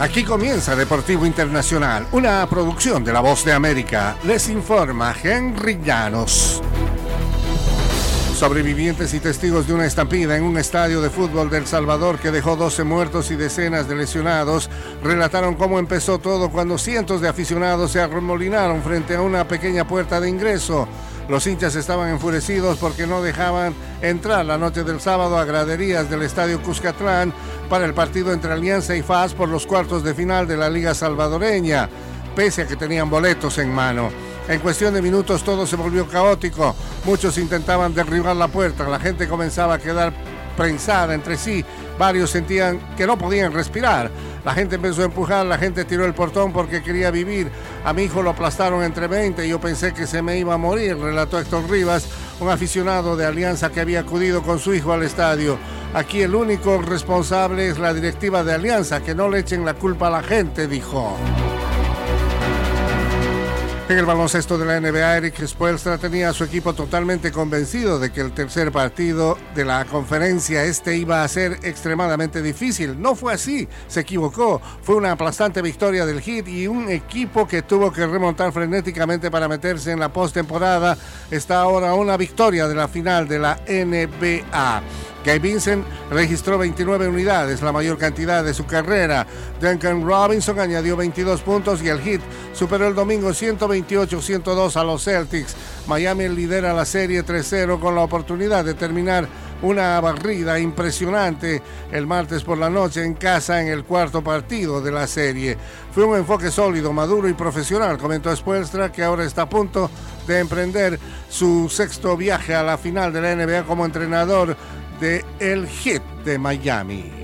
Aquí comienza Deportivo Internacional, una producción de La Voz de América. Les informa Henry Llanos. Sobrevivientes y testigos de una estampida en un estadio de fútbol del Salvador que dejó 12 muertos y decenas de lesionados relataron cómo empezó todo cuando cientos de aficionados se arremolinaron frente a una pequeña puerta de ingreso. Los hinchas estaban enfurecidos porque no dejaban entrar la noche del sábado a graderías del estadio Cuscatlán para el partido entre Alianza y FAS por los cuartos de final de la Liga Salvadoreña, pese a que tenían boletos en mano. En cuestión de minutos todo se volvió caótico. Muchos intentaban derribar la puerta, la gente comenzaba a quedar prensada entre sí. Varios sentían que no podían respirar. La gente empezó a empujar, la gente tiró el portón porque quería vivir. A mi hijo lo aplastaron entre 20 y yo pensé que se me iba a morir, relató Héctor Rivas, un aficionado de Alianza que había acudido con su hijo al estadio. Aquí el único responsable es la directiva de Alianza, que no le echen la culpa a la gente, dijo. En el baloncesto de la NBA, Eric Spoelstra tenía a su equipo totalmente convencido de que el tercer partido de la conferencia este iba a ser extremadamente difícil. No fue así, se equivocó. Fue una aplastante victoria del Heat y un equipo que tuvo que remontar frenéticamente para meterse en la postemporada está ahora una victoria de la final de la NBA. Guy Vincent registró 29 unidades, la mayor cantidad de su carrera. Duncan Robinson añadió 22 puntos y el Heat superó el domingo 128-102 a los Celtics. Miami lidera la serie 3-0 con la oportunidad de terminar una barrida impresionante el martes por la noche en casa en el cuarto partido de la serie. Fue un enfoque sólido, maduro y profesional, comentó Spoelstra, que ahora está a punto de emprender su sexto viaje a la final de la NBA como entrenador de el Hit de Miami.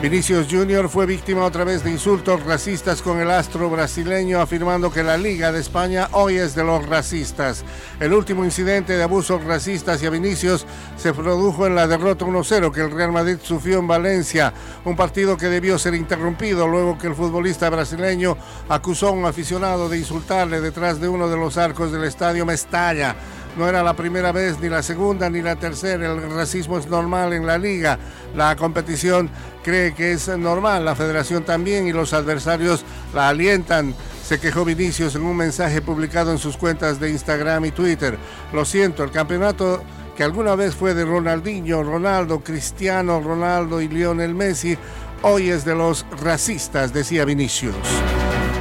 Vinicius Jr. fue víctima otra vez de insultos racistas con el astro brasileño afirmando que la Liga de España hoy es de los racistas. El último incidente de abusos racistas a Vinicius se produjo en la derrota 1-0 que el Real Madrid sufrió en Valencia, un partido que debió ser interrumpido luego que el futbolista brasileño acusó a un aficionado de insultarle detrás de uno de los arcos del estadio Mestalla. No era la primera vez, ni la segunda, ni la tercera. El racismo es normal en la liga. La competición cree que es normal. La federación también y los adversarios la alientan. Se quejó Vinicius en un mensaje publicado en sus cuentas de Instagram y Twitter. Lo siento, el campeonato que alguna vez fue de Ronaldinho, Ronaldo, Cristiano, Ronaldo y Lionel Messi, hoy es de los racistas, decía Vinicius.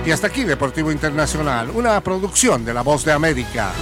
Y hasta aquí Deportivo Internacional, una producción de La Voz de América.